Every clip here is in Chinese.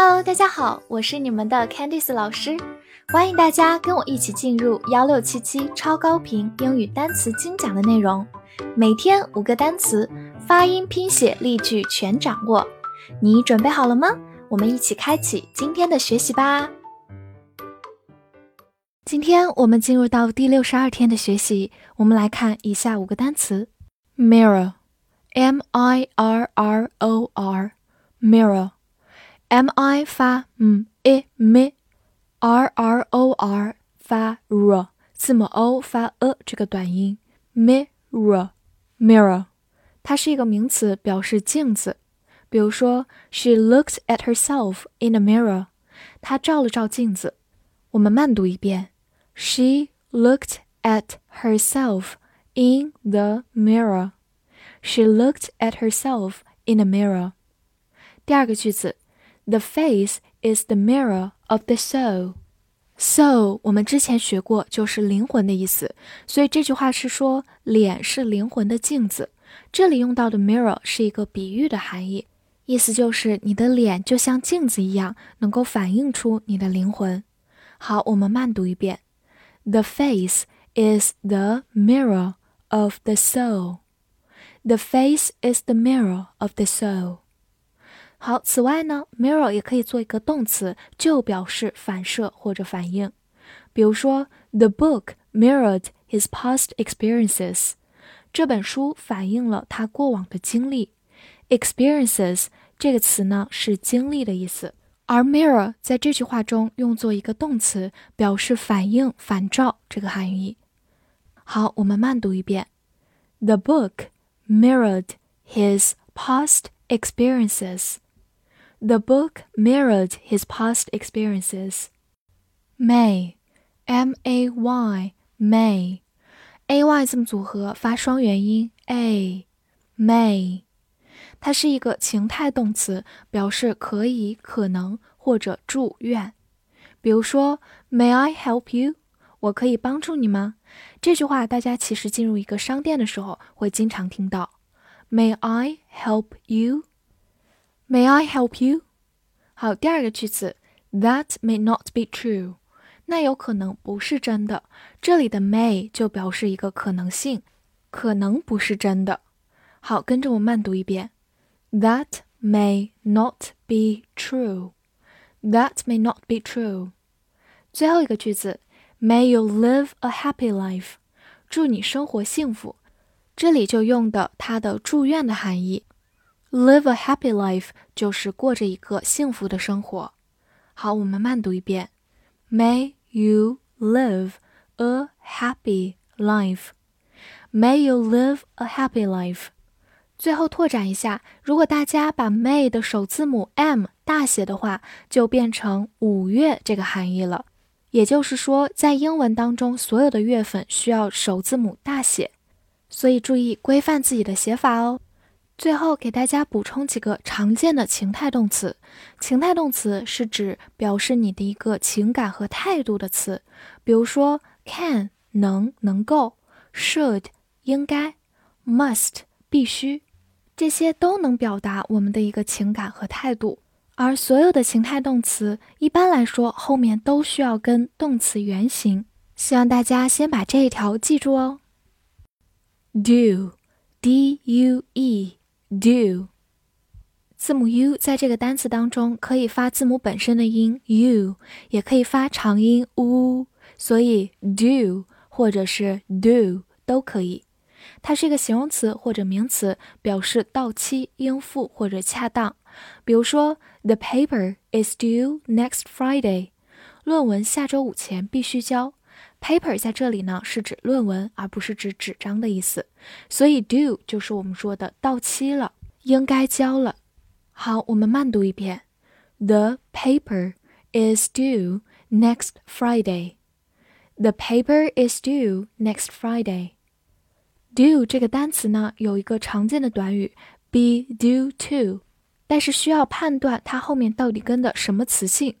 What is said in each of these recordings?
Hello，大家好，我是你们的 Candice 老师，欢迎大家跟我一起进入幺六七七超高频英语单词精讲的内容，每天五个单词，发音、拼写、例句全掌握，你准备好了吗？我们一起开启今天的学习吧。今天我们进入到第六十二天的学习，我们来看以下五个单词：mirror，m i r r o r，mirror。m i 发嗯 i m，r r o r 发 r，字母 o 发 a 这个短音 mirror mirror，它是一个名词，表示镜子。比如说，She looked at herself in a mirror，她照了照镜子。我们慢读一遍，She looked at herself in the mirror。She looked at herself in a mirror。第二个句子。 The face is the mirror of the soul. Soul 我们之前学过，就是灵魂的意思。所以这句话是说脸是灵魂的镜子。这里用到的 mirror 是一个比喻的含义，意思就是你的脸就像镜子一样，能够反映出你的灵魂。好，我们慢读一遍。The face is the mirror of the soul. The face is the mirror of the soul. 好，此外呢，mirror 也可以做一个动词，就表示反射或者反应。比如说，The book mirrored his past experiences。这本书反映了他过往的经历。experiences 这个词呢是经历的意思，而 mirror 在这句话中用作一个动词，表示反应、反照这个含义。好，我们慢读一遍：The book mirrored his past experiences。The book mirrored his past experiences. May, M A Y, May, A Y 字母组合发双元音 a, May。它是一个情态动词，表示可以、可能或者祝愿。比如说，May I help you？我可以帮助你吗？这句话大家其实进入一个商店的时候会经常听到。May I help May I help you？好，第二个句子，That may not be true，那有可能不是真的。这里的 may 就表示一个可能性，可能不是真的。好，跟着我慢读一遍，That may not be true。That may not be true。最后一个句子，May you live a happy life，祝你生活幸福。这里就用的它的祝愿的含义。Live a happy life 就是过着一个幸福的生活。好，我们慢读一遍。May you live a happy life. May you live a happy life. 最后拓展一下，如果大家把 May 的首字母 M 大写的话，就变成五月这个含义了。也就是说，在英文当中，所有的月份需要首字母大写，所以注意规范自己的写法哦。最后给大家补充几个常见的情态动词。情态动词是指表示你的一个情感和态度的词，比如说 can 能能够，should 应该，must 必须，这些都能表达我们的一个情感和态度。而所有的情态动词一般来说后面都需要跟动词原形。希望大家先把这一条记住哦。do，d u e。Do 字母 u 在这个单词当中可以发字母本身的音 u，也可以发长音 u，所以 do 或者是 do 都可以。它是一个形容词或者名词，表示到期、应付或者恰当。比如说，The paper is due next Friday。论文下周五前必须交。Paper 在这里呢是指论文，而不是指纸张的意思，所以 due 就是我们说的到期了，应该交了。好，我们慢读一遍：The paper is due next Friday. The paper is due next Friday. Due 这个单词呢有一个常见的短语 be due to，但是需要判断它后面到底跟的什么词性。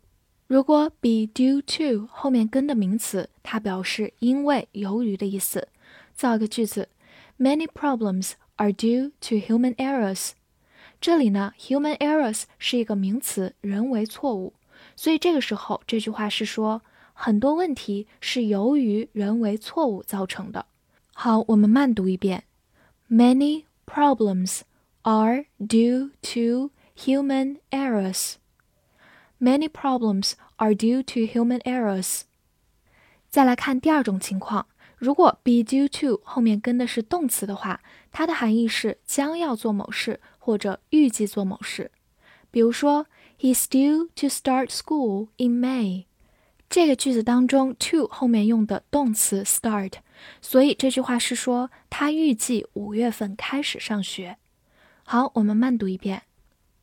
如果 be due to 后面跟的名词，它表示因为、由于的意思。造一个句子：Many problems are due to human errors。这里呢，human errors 是一个名词，人为错误，所以这个时候这句话是说很多问题是由于人为错误造成的。好，我们慢读一遍：Many problems are due to human errors. Many problems are due to human errors. 再来看第二种情况，如果 be due to 后面跟的是动词的话，它的含义是将要做某事或者预计做某事。比如说，He's due to start school in May。这个句子当中，to 后面用的动词 start，所以这句话是说他预计五月份开始上学。好，我们慢读一遍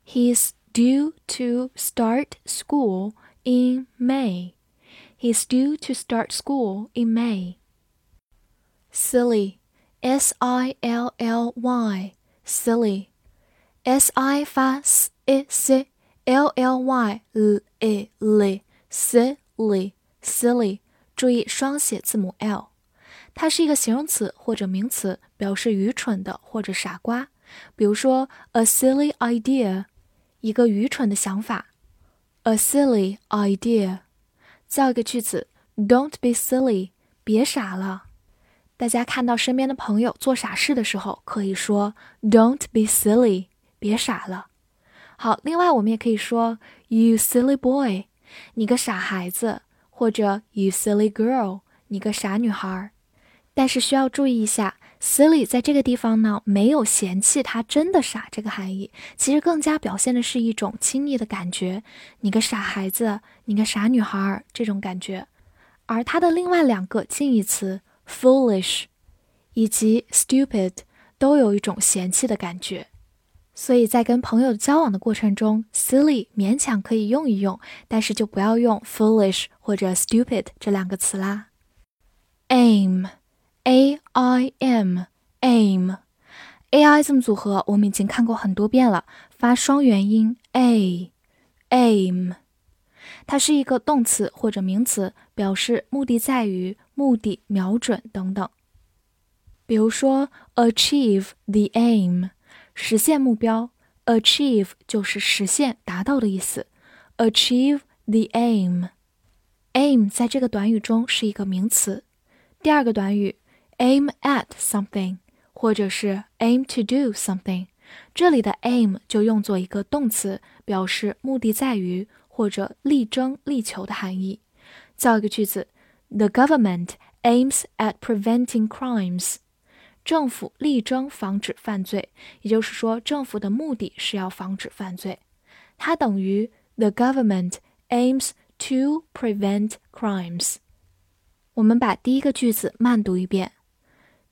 ：He's due to start school in May. He's due to start school in May. Silly, S I L L Y, silly, S I 发 s i c, L L Y l i l, silly, silly。注意双写字母 l，它是一个形容词或者名词，表示愚蠢的或者傻瓜。比如说，a silly idea， 一个愚蠢的想法。a silly idea。造一个句子，Don't be silly，别傻了。大家看到身边的朋友做傻事的时候，可以说 "Don't be silly"，别傻了。好，另外我们也可以说 "You silly boy"，你个傻孩子，或者 "You silly girl"，你个傻女孩。但是需要注意一下，"silly" 在这个地方呢，没有嫌弃他真的傻这个含义，其实更加表现的是一种亲昵的感觉。你个傻孩子，你个傻女孩这种感觉。而它的另外两个近义词。foolish，以及 stupid 都有一种嫌弃的感觉，所以在跟朋友交往的过程中，silly 勉强可以用一用，但是就不要用 foolish 或者 stupid 这两个词啦。aim aim，a i m，aim，a i 字母组合我们已经看过很多遍了，发双元音 a，aim。它是一个动词或者名词，表示目的在于、目的、瞄准等等。比如说，achieve the aim，实现目标。achieve 就是实现、达到的意思。achieve the aim，aim 在这个短语中是一个名词。第二个短语，aim at something，或者是 aim to do something，这里的 aim 就用作一个动词，表示目的在于。或者力争、力求的含义。造一个句子：The government aims at preventing crimes。政府力争防止犯罪，也就是说，政府的目的是要防止犯罪。它等于 The government aims to prevent crimes。我们把第一个句子慢读一遍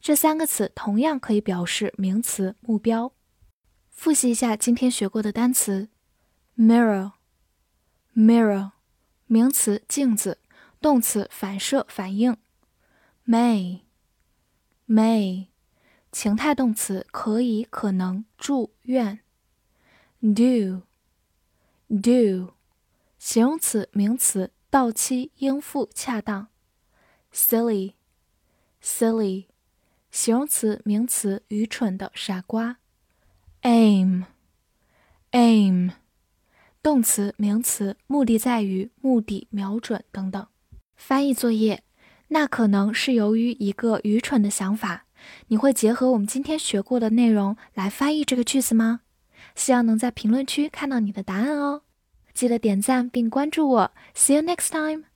这三个词同样可以表示名词、目标。复习一下今天学过的单词：mirror、mirror。名词镜子，动词反射反应。may，may，情态动词可以可能祝愿。do，do，形容词名词到期应付恰当。silly，silly，形容词名词愚蠢的傻瓜。aim，aim。动词、名词，目的在于、目的、瞄准等等。翻译作业，那可能是由于一个愚蠢的想法。你会结合我们今天学过的内容来翻译这个句子吗？希望能在评论区看到你的答案哦。记得点赞并关注我。See you next time.